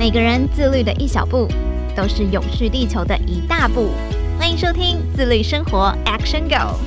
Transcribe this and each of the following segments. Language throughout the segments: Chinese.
每个人自律的一小步，都是永续地球的一大步。欢迎收听自律生活 Action Go。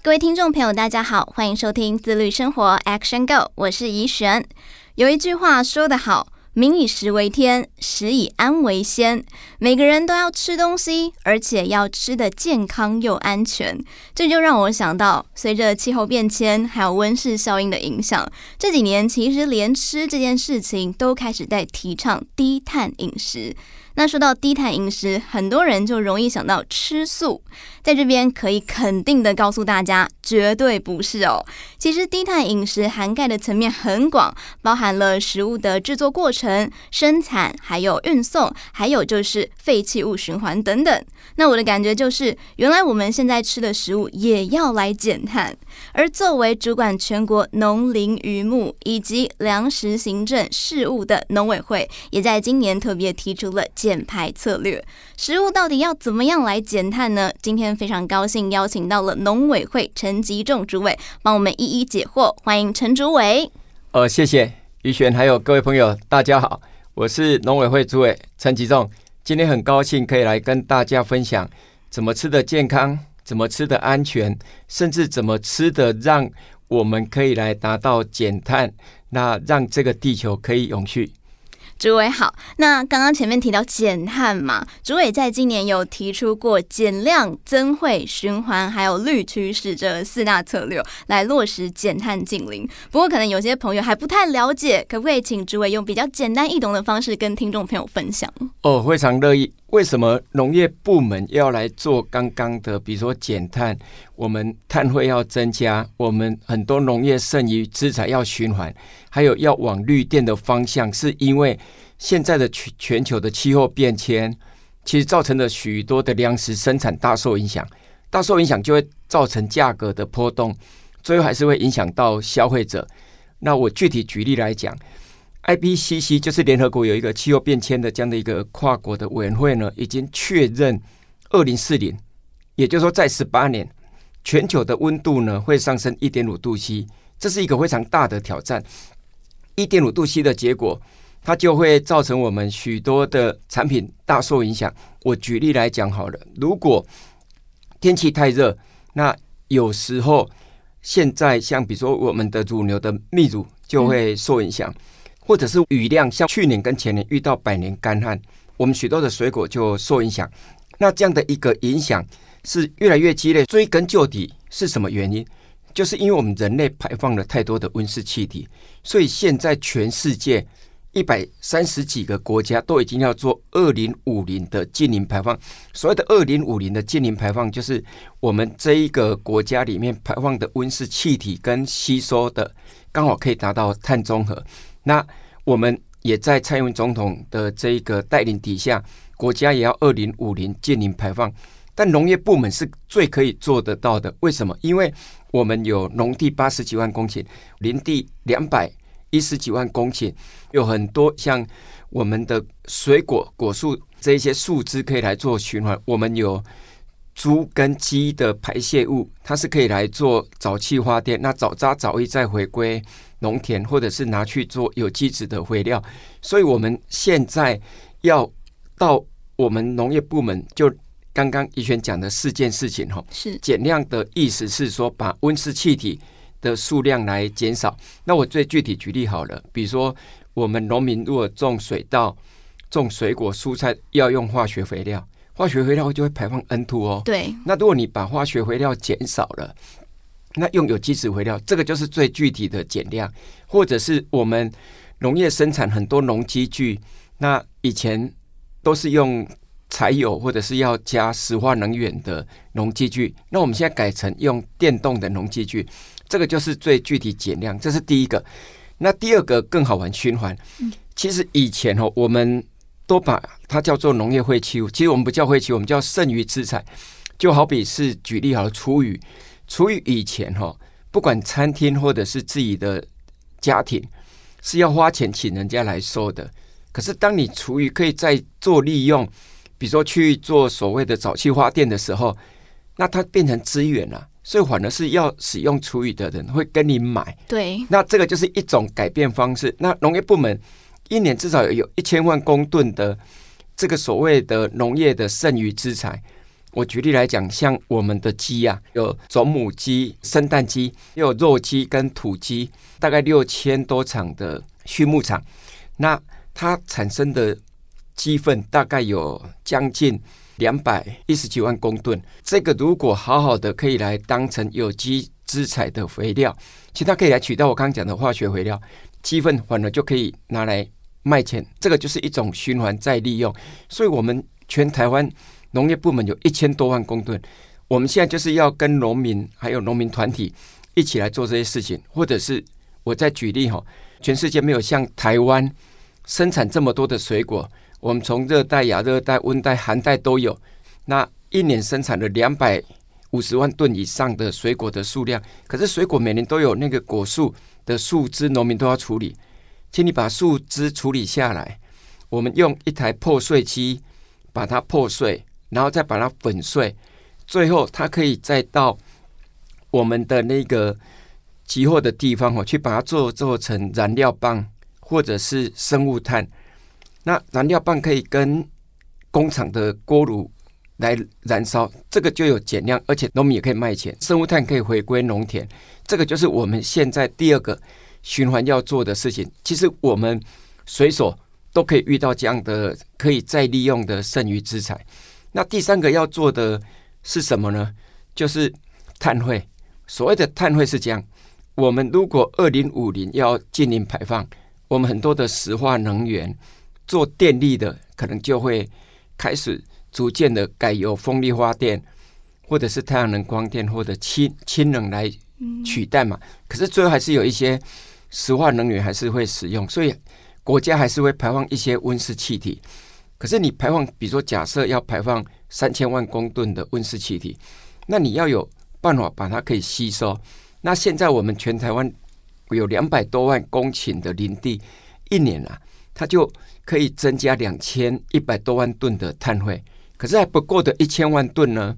各位听众朋友，大家好，欢迎收听自律生活 Action Go，我是怡璇。有一句话说得好。民以食为天，食以安为先。每个人都要吃东西，而且要吃得健康又安全。这就让我想到，随着气候变迁还有温室效应的影响，这几年其实连吃这件事情都开始在提倡低碳饮食。那说到低碳饮食，很多人就容易想到吃素。在这边可以肯定的告诉大家，绝对不是哦。其实低碳饮食涵盖的层面很广，包含了食物的制作过程、生产，还有运送，还有就是废弃物循环等等。那我的感觉就是，原来我们现在吃的食物也要来减碳。而作为主管全国农林渔牧以及粮食行政事务的农委会，也在今年特别提出了减排策略。食物到底要怎么样来减碳呢？今天非常高兴邀请到了农委会陈吉仲主委，帮我们一一解惑。欢迎陈主委。呃，谢谢于璇，还有各位朋友，大家好，我是农委会主委陈吉仲。今天很高兴可以来跟大家分享怎么吃的健康，怎么吃的安全，甚至怎么吃的让我们可以来达到减碳，那让这个地球可以永续。主委好，那刚刚前面提到减碳嘛，主委在今年有提出过减量、增汇、循环，还有绿趋势这四大策略来落实减碳净零。不过可能有些朋友还不太了解，可不可以请主委用比较简单易懂的方式跟听众朋友分享？哦，非常乐意。为什么农业部门要来做刚刚的，比如说减碳，我们碳汇要增加，我们很多农业剩余资产要循环，还有要往绿电的方向，是因为现在的全全球的气候变迁，其实造成了许多的粮食生产大受影响，大受影响就会造成价格的波动，最后还是会影响到消费者。那我具体举例来讲。IPCC 就是联合国有一个气候变迁的这样的一个跨国的委员会呢，已经确认二零四零，也就是说在十八年，全球的温度呢会上升一点五度 C，这是一个非常大的挑战。一点五度 C 的结果，它就会造成我们许多的产品大受影响。我举例来讲好了，如果天气太热，那有时候现在像比如说我们的乳牛的泌乳就会受影响。嗯或者是雨量，像去年跟前年遇到百年干旱，我们许多的水果就受影响。那这样的一个影响是越来越激烈。追根究底是什么原因？就是因为我们人类排放了太多的温室气体，所以现在全世界一百三十几个国家都已经要做二零五零的净零排放。所谓的二零五零的净零排放，就是我们这一个国家里面排放的温室气体跟吸收的刚好可以达到碳中和。那我们也在蔡英文总统的这一个带领底下，国家也要二零五零净零排放，但农业部门是最可以做得到的。为什么？因为我们有农地八十几万公顷，林地两百一十几万公顷，有很多像我们的水果果树这一些树枝可以来做循环。我们有猪跟鸡的排泄物，它是可以来做沼气发电，那早渣早溢再回归。农田，或者是拿去做有机质的肥料，所以我们现在要到我们农业部门，就刚刚怡璇讲的四件事情哈，是减量的意思是说把温室气体的数量来减少。那我最具体举例好了，比如说我们农民如果种水稻、种水果、蔬菜要用化学肥料，化学肥料就会排放 NTO 哦。对，那如果你把化学肥料减少了。那用有机质肥料，这个就是最具体的减量，或者是我们农业生产很多农机具，那以前都是用柴油或者是要加石化能源的农机具，那我们现在改成用电动的农机具，这个就是最具体减量，这是第一个。那第二个更好玩，循环。其实以前哦，我们都把它叫做农业废弃物，其实我们不叫废弃物，我们叫剩余资产。就好比是举例好了，厨余。厨余以前哈，不管餐厅或者是自己的家庭，是要花钱请人家来收的。可是当你厨余可以再做利用，比如说去做所谓的早期花店的时候，那它变成资源了。所以反而是要使用厨余的人会跟你买。对，那这个就是一种改变方式。那农业部门一年至少有一千万公吨的这个所谓的农业的剩余资材。我举例来讲，像我们的鸡啊，有种母鸡、生蛋鸡，又有肉鸡跟土鸡，大概六千多场的畜牧场，那它产生的鸡粪大概有将近两百一十几万公吨。这个如果好好的可以来当成有机资材的肥料，其实它可以来取代我刚刚讲的化学肥料，鸡粪反而就可以拿来卖钱。这个就是一种循环再利用。所以，我们全台湾。农业部门有一千多万公吨，我们现在就是要跟农民还有农民团体一起来做这些事情，或者是我再举例哈，全世界没有像台湾生产这么多的水果，我们从热带、亚热带、温带、寒带都有，那一年生产了两百五十万吨以上的水果的数量，可是水果每年都有那个果树的树枝，农民都要处理，请你把树枝处理下来，我们用一台破碎机把它破碎。然后再把它粉碎，最后它可以再到我们的那个集货的地方哦，去把它做做成燃料棒或者是生物炭。那燃料棒可以跟工厂的锅炉来燃烧，这个就有减量，而且农民也可以卖钱。生物炭可以回归农田，这个就是我们现在第二个循环要做的事情。其实我们随手都可以遇到这样的可以再利用的剩余资产。那第三个要做的是什么呢？就是碳汇。所谓的碳汇是这样：我们如果二零五零要净零排放，我们很多的石化能源做电力的，可能就会开始逐渐的改由风力发电，或者是太阳能光电，或者氢氢能来取代嘛。可是最后还是有一些石化能源还是会使用，所以国家还是会排放一些温室气体。可是你排放，比如说假设要排放三千万公吨的温室气体，那你要有办法把它可以吸收。那现在我们全台湾有两百多万公顷的林地，一年啊，它就可以增加两千一百多万吨的碳汇。可是还不够的一千万吨呢，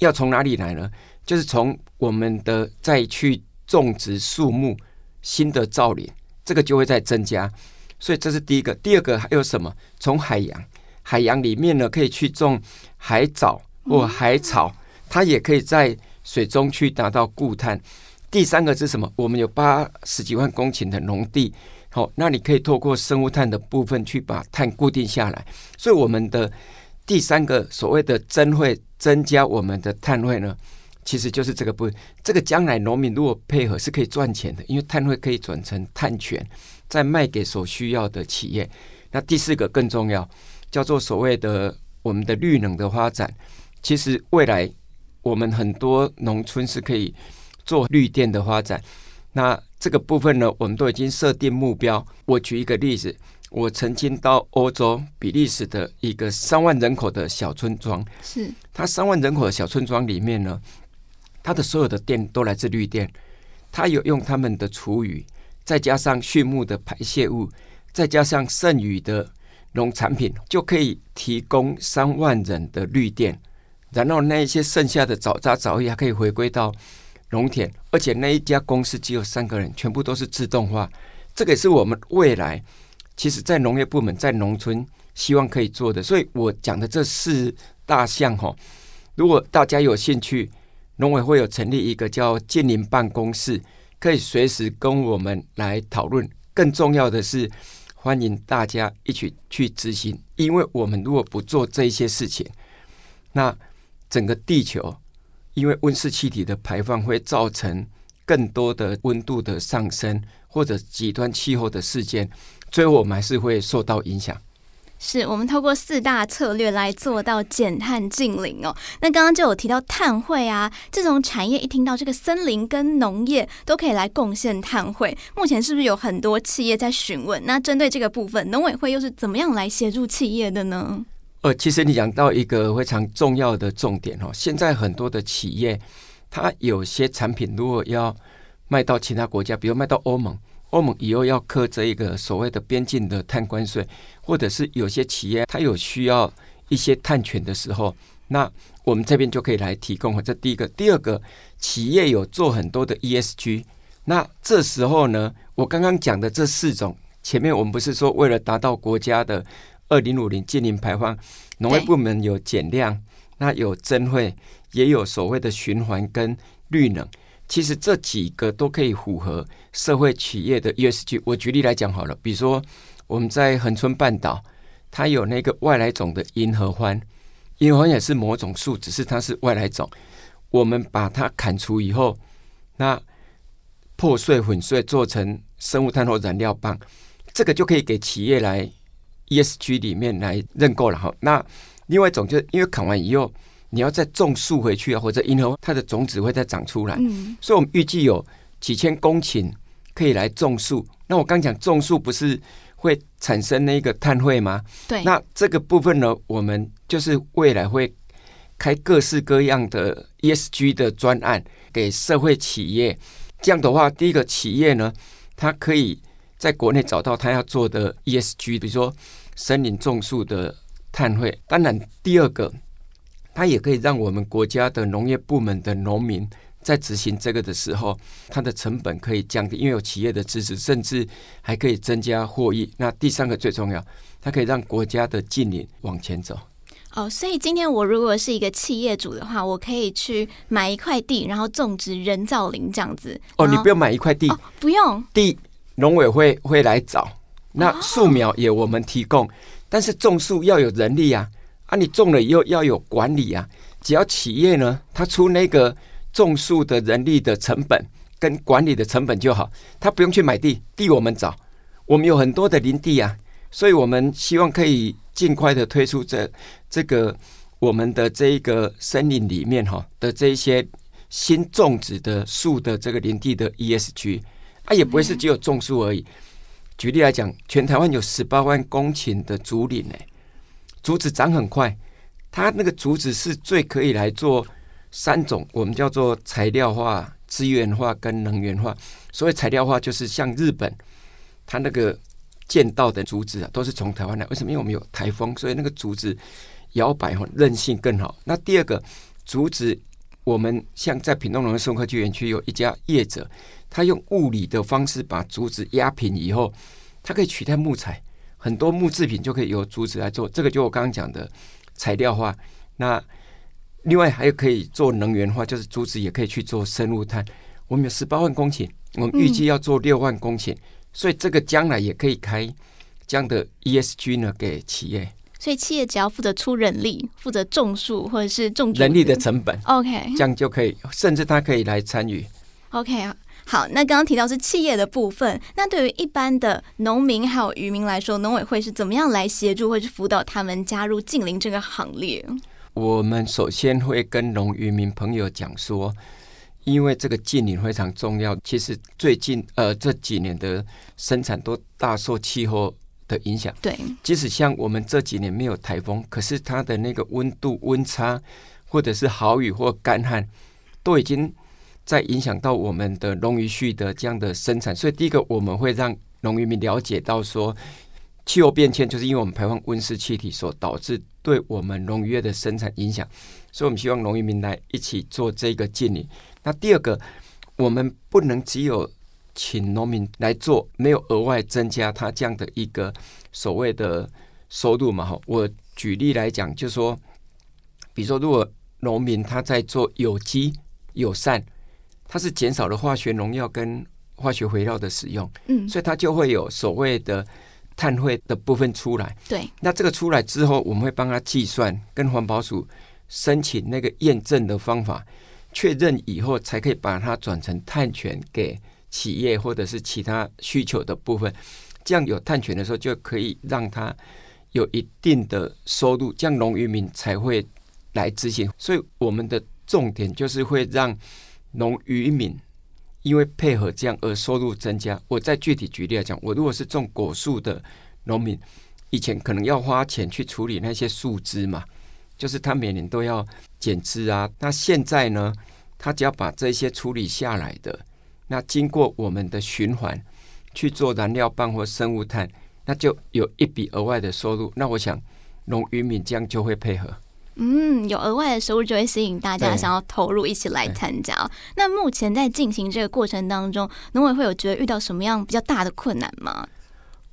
要从哪里来呢？就是从我们的再去种植树木、新的造林，这个就会再增加。所以这是第一个，第二个还有什么？从海洋，海洋里面呢，可以去种海藻或海草，它也可以在水中去达到固碳。第三个是什么？我们有八十几万公顷的农地，好，那你可以透过生物炭的部分去把碳固定下来。所以我们的第三个所谓的增会，增加我们的碳汇呢，其实就是这个部分。这个将来农民如果配合是可以赚钱的，因为碳汇可以转成碳权。再卖给所需要的企业。那第四个更重要，叫做所谓的我们的绿能的发展。其实未来我们很多农村是可以做绿电的发展。那这个部分呢，我们都已经设定目标。我举一个例子，我曾经到欧洲比利时的一个三万人口的小村庄，是它三万人口的小村庄里面呢，它的所有的电都来自绿电，它有用他们的厨余。再加上畜牧的排泄物，再加上剩余的农产品，就可以提供三万人的绿电。然后那一些剩下的早渣早叶还可以回归到农田，而且那一家公司只有三个人，全部都是自动化。这个也是我们未来其实在农业部门在农村希望可以做的。所以我讲的这四大项哈，如果大家有兴趣，农委会有成立一个叫建林办公室。可以随时跟我们来讨论。更重要的是，欢迎大家一起去执行。因为我们如果不做这些事情，那整个地球因为温室气体的排放会造成更多的温度的上升，或者极端气候的事件，最后我们还是会受到影响。是我们透过四大策略来做到减碳净零哦。那刚刚就有提到碳汇啊，这种产业一听到这个森林跟农业都可以来贡献碳汇，目前是不是有很多企业在询问？那针对这个部分，农委会又是怎么样来协助企业的呢？呃，其实你讲到一个非常重要的重点哦，现在很多的企业，它有些产品如果要卖到其他国家，比如卖到欧盟。欧盟以后要课这一个所谓的边境的碳关税，或者是有些企业它有需要一些碳权的时候，那我们这边就可以来提供。这第一个，第二个，企业有做很多的 ESG。那这时候呢，我刚刚讲的这四种，前面我们不是说为了达到国家的二零五零净零排放，农业部门有减量，那有增汇，也有所谓的循环跟绿能。其实这几个都可以符合社会企业的 ESG。我举例来讲好了，比如说我们在恒春半岛，它有那个外来种的银合欢，银合欢也是某种树，只是它是外来种。我们把它砍除以后，那破碎粉碎做成生物炭或燃料棒，这个就可以给企业来 ESG 里面来认购了哈。那另外一种就是因为砍完以后。你要再种树回去啊，或者银河它的种子会再长出来，嗯，所以我们预计有几千公顷可以来种树。那我刚讲种树不是会产生那个碳汇吗？对，那这个部分呢，我们就是未来会开各式各样的 ESG 的专案给社会企业。这样的话，第一个企业呢，它可以在国内找到它要做的 ESG，比如说森林种树的碳汇。当然，第二个。它也可以让我们国家的农业部门的农民在执行这个的时候，它的成本可以降低，因为有企业的支持，甚至还可以增加获益。那第三个最重要，它可以让国家的近邻往前走。哦，所以今天我如果是一个企业主的话，我可以去买一块地，然后种植人造林这样子。哦，你不用买一块地，哦，不用地，农委会会来找。那树苗也我们提供，哦，但是种树要有人力啊。啊，你种了以后要有管理啊。只要企业呢，他出那个种树的人力的成本跟管理的成本就好，他不用去买地，地我们找，我们有很多的林地啊，所以我们希望可以尽快的推出这这个我们的这一个森林里面哈的这一些新种植的树的这个林地的 ESG，啊，也不会是只有种树而已。举例来讲，全台湾有十八万公顷的竹林呢。竹子长很快，它那个竹子是最可以来做三种，我们叫做材料化、资源化跟能源化。所谓材料化，就是像日本，它那个见到的竹子啊，都是从台湾来。为什么？因为我们有台风，所以那个竹子摇摆和韧性更好。那第二个竹子，我们像在屏东农业生科技园区有一家业者，他用物理的方式把竹子压平以后，它可以取代木材。很多木制品就可以由竹子来做，这个就我刚刚讲的材料化。那另外还有可以做能源化，就是竹子也可以去做生物炭。我们有十八万公顷，我们预计要做六万公顷，嗯，所以这个将来也可以开这样的 ESG 呢给企业。所以企业只要负责出人力，负责种树或者是种人力的成本，OK，这样就可以，甚至他可以来参与，OK 啊。好，那刚刚提到是企业的部分，那对于一般的农民还有渔民来说，农委会是怎么样来协助或是辅导他们加入近邻这个行列？我们首先会跟农渔民朋友讲说，因为这个近邻非常重要。其实最近呃这几年的生产都大受气候的影响。对，即使像我们这几年没有台风，可是它的那个温度温差，或者是好雨或干旱，都已经。在影响到我们的农渔畜的这样的生产，所以第一个我们会让农渔民了解到说，气候变迁就是因为我们排放温室气体所导致对我们农渔业的生产影响，所以我们希望农渔民来一起做这个净零。那第二个，我们不能只有请农民来做，没有额外增加他这样的一个所谓的收入嘛？哈，我举例来讲，就是说，比如说如果农民他在做有机友善。它是减少了化学农药跟化学肥料的使用，嗯，所以它就会有所谓的碳汇的部分出来。对，那这个出来之后，我们会帮他计算，跟环保署申请那个验证的方法，确认以后才可以把它转成碳权给企业或者是其他需求的部分。这样有碳权的时候，就可以让它有一定的收入，这样农渔民才会来执行。所以我们的重点就是会让。农渔民因为配合这样而收入增加。我再具体举例来讲，我如果是种果树的农民，以前可能要花钱去处理那些树枝嘛，就是他每年都要剪枝啊。那现在呢，他只要把这些处理下来的，那经过我们的循环去做燃料棒或生物炭，那就有一笔额外的收入。那我想农渔民这样就会配合。嗯，有额外的收入就会吸引大家想要投入一起来参加。那目前在进行这个过程当中，农委会有觉得遇到什么样比较大的困难吗？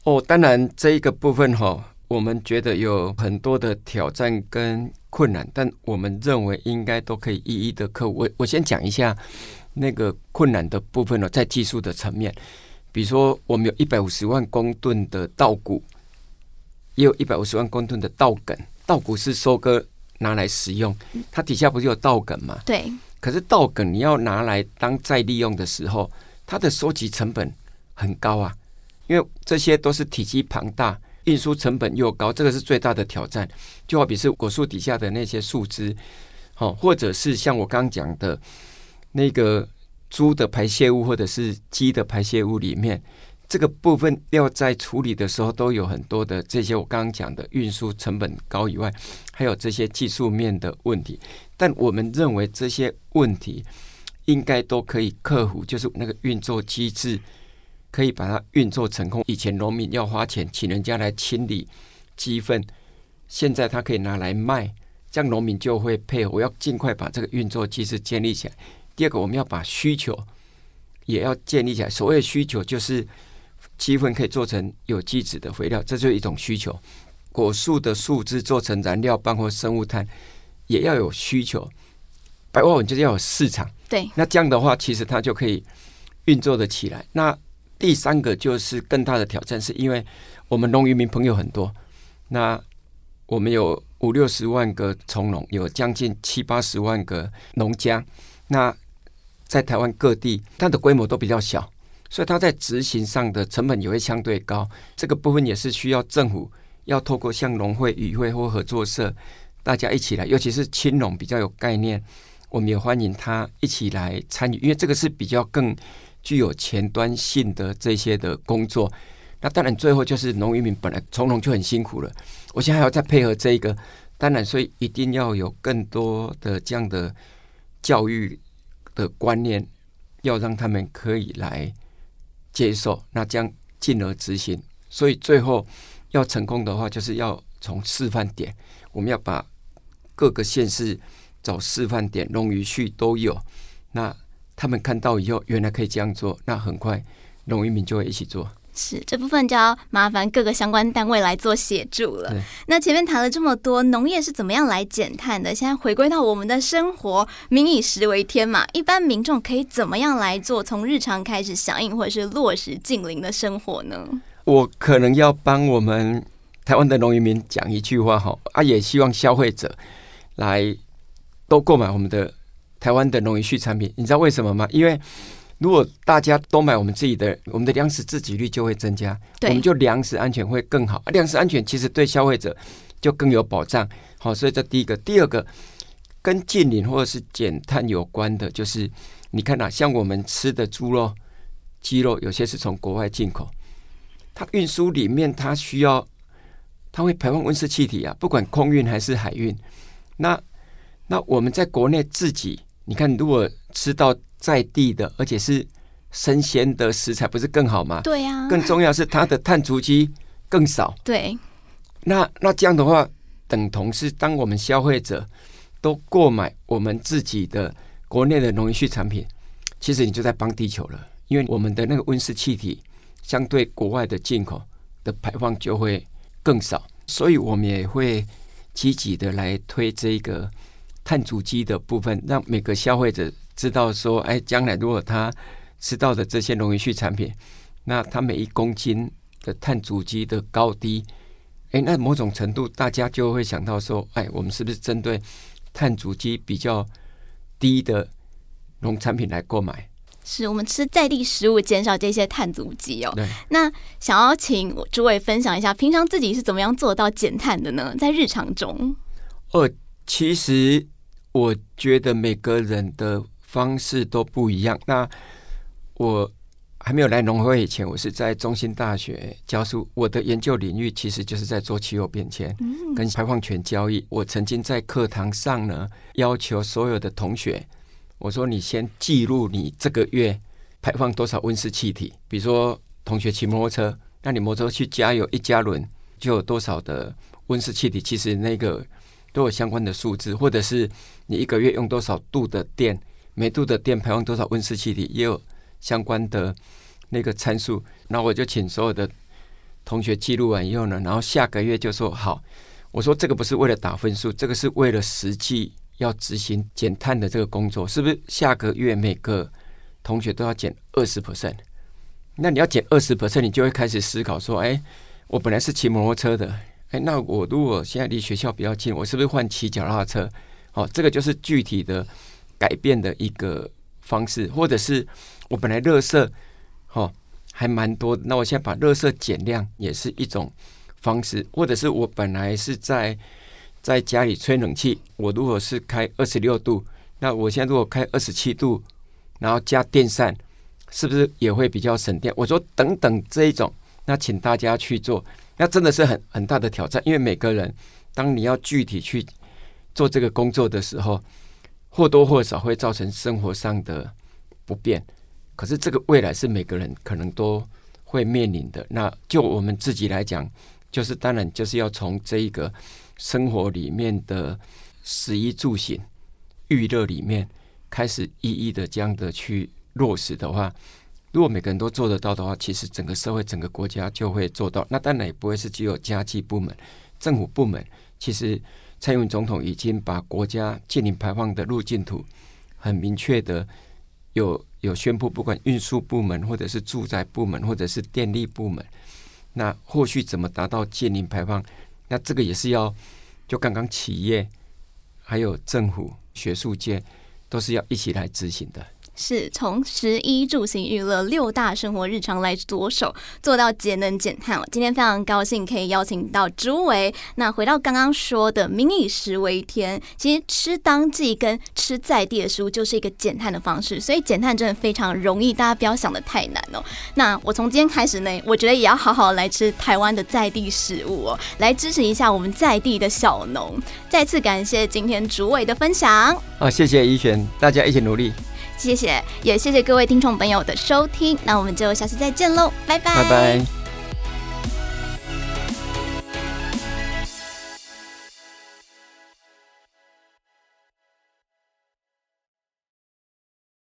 哦，当然这一个部分哈，我们觉得有很多的挑战跟困难，但我们认为应该都可以一一的克服。我我先讲一下那个困难的部分呢，在技术的层面，比如说我们有一百五十万公吨的稻谷，也有一百五十万公吨的稻梗，稻谷是收割。拿来食用，它底下不是有稻梗吗？对。可是稻梗你要拿来当再利用的时候，它的收集成本很高啊，因为这些都是体积庞大，运输成本又高，这个是最大的挑战。就好比是果树底下的那些树枝，好，或者是像我刚刚讲的那个猪的排泄物，或者是鸡的排泄物里面。这个部分要在处理的时候，都有很多的这些我刚刚讲的运输成本高以外，还有这些技术面的问题。但我们认为这些问题应该都可以克服，就是那个运作机制可以把它运作成功。以前农民要花钱请人家来清理鸡粪，现在他可以拿来卖，这样农民就会配合。我要尽快把这个运作机制建立起来。第二个，我们要把需求也要建立起来。所谓需求就是。鸡粪可以做成有机质的肥料，这就是一种需求。果树的树枝做成燃料棒或生物炭，也要有需求。白话文就是要有市场。对，那这样的话，其实它就可以运作的起来。那第三个就是更大的挑战，是因为我们农渔民朋友很多，那我们有五六十万个从农，有将近七八十万个农家。那在台湾各地，它的规模都比较小。所以它在执行上的成本也会相对高，这个部分也是需要政府要透过像农会、渔会或合作社，大家一起来，尤其是青农比较有概念，我们也欢迎他一起来参与，因为这个是比较更具有前端性的这些的工作。那当然最后就是农渔民本来从农就很辛苦了，我现在还要再配合这一个，当然所以一定要有更多的这样的教育的观念，要让他们可以来。接受，那将进而执行。所以最后要成功的话，就是要从示范点，我们要把各个县市找示范点，农渔畜都有。那他们看到以后，原来可以这样做，那很快农渔民就会一起做。是这部分就要麻烦各个相关单位来做协助了。那前面谈了这么多，农业是怎么样来减碳的？现在回归到我们的生活，民以食为天嘛，一般民众可以怎么样来做？从日常开始响应或者是落实近邻的生活呢？我可能要帮我们台湾的农民讲一句话哈，啊，也希望消费者来多购买我们的台湾的农渔畜产品。你知道为什么吗？因为如果大家都买我们自己的，我们的粮食自给率就会增加，我们就粮食安全会更好。粮食安全其实对消费者就更有保障。好，所以这第一个，第二个跟近邻或者是减碳有关的，就是你看啊，像我们吃的猪肉、鸡肉，有些是从国外进口，它运输里面它需要，它会排放温室气体啊，不管空运还是海运。那那我们在国内自己，你看如果吃到。在地的，而且是生鲜的食材，不是更好吗？对呀、啊。更重要是它的碳足迹更少。对。那那这样的话，等同是当我们消费者都购买我们自己的国内的农业畜产品，其实你就在帮地球了，因为我们的那个温室气体相对国外的进口的排放就会更少，所以我们也会积极的来推这个碳足迹的部分，让每个消费者。知道说，哎，将来如果他吃到的这些农业畜产品，那他每一公斤的碳足迹的高低，哎，那某种程度大家就会想到说，哎，我们是不是针对碳足迹比较低的农产品来购买？是我们吃在地食物，减少这些碳足迹哦。对。那想要请诸位分享一下，平常自己是怎么样做到减碳的呢？在日常中，呃，其实我觉得每个人的。方式都不一样。那我还没有来农会以前，我是在中心大学教书。我的研究领域其实就是在做气候变迁跟排放权交易。我曾经在课堂上呢，要求所有的同学，我说你先记录你这个月排放多少温室气体。比如说，同学骑摩托车，那你摩托车去加油一加仑就有多少的温室气体？其实那个都有相关的数字，或者是你一个月用多少度的电，每度的电排放多少温室气体，也有相关的那个参数。那我就请所有的同学记录完以后呢，然后下个月就说好，我说这个不是为了打分数，这个是为了实际要执行减碳的这个工作，是不是？下个月每个同学都要减二十 percent，那你要减二十 percent，你就会开始思考说，哎，我本来是骑摩托车的。哎，那我如果现在离学校比较近，我是不是换骑脚踏车？好，这个就是具体的改变的一个方式，或者是我本来垃圾，哦，还蛮多，那我现在把垃圾减量也是一种方式，或者是我本来是在在家里吹冷气，我如果是开二十六度，那我现在如果开二十七度，然后加电扇，是不是也会比较省电？我说等等这一种，那请大家去做。那真的是很很大的挑战，因为每个人，当你要具体去做这个工作的时候，或多或少会造成生活上的不便。可是这个未来是每个人可能都会面临的。那就我们自己来讲，就是当然就是要从这一个生活里面的食衣住行、娱乐里面开始一一的这样的去落实的话。如果每个人都做得到的话，其实整个社会、整个国家就会做到。那当然也不会是只有家计部门、政府部门。其实蔡英文总统已经把国家净零排放的路径图很明确的有有宣布，不管运输部门，或者是住宅部门，或者是电力部门，那后续怎么达到净零排放？那这个也是要就刚刚企业、还有政府、学术界都是要一起来执行的。是从食衣住行娱乐六大生活日常来着手，做到节能减碳。今天非常高兴可以邀请到植物维。那回到刚刚说的“民以食为天”，其实吃当季跟吃在地的食物就是一个减碳的方式。所以减碳真的非常容易，大家不要想得太难哦。那我从今天开始呢，我觉得也要好好来吃台湾的在地食物哦，来支持一下我们在地的小农。再次感谢今天植物维的分享。好，谢谢怡璇，大家一起努力。谢谢，也谢谢各位听众朋友的收听，那我们就下次再见喽，拜拜。拜拜。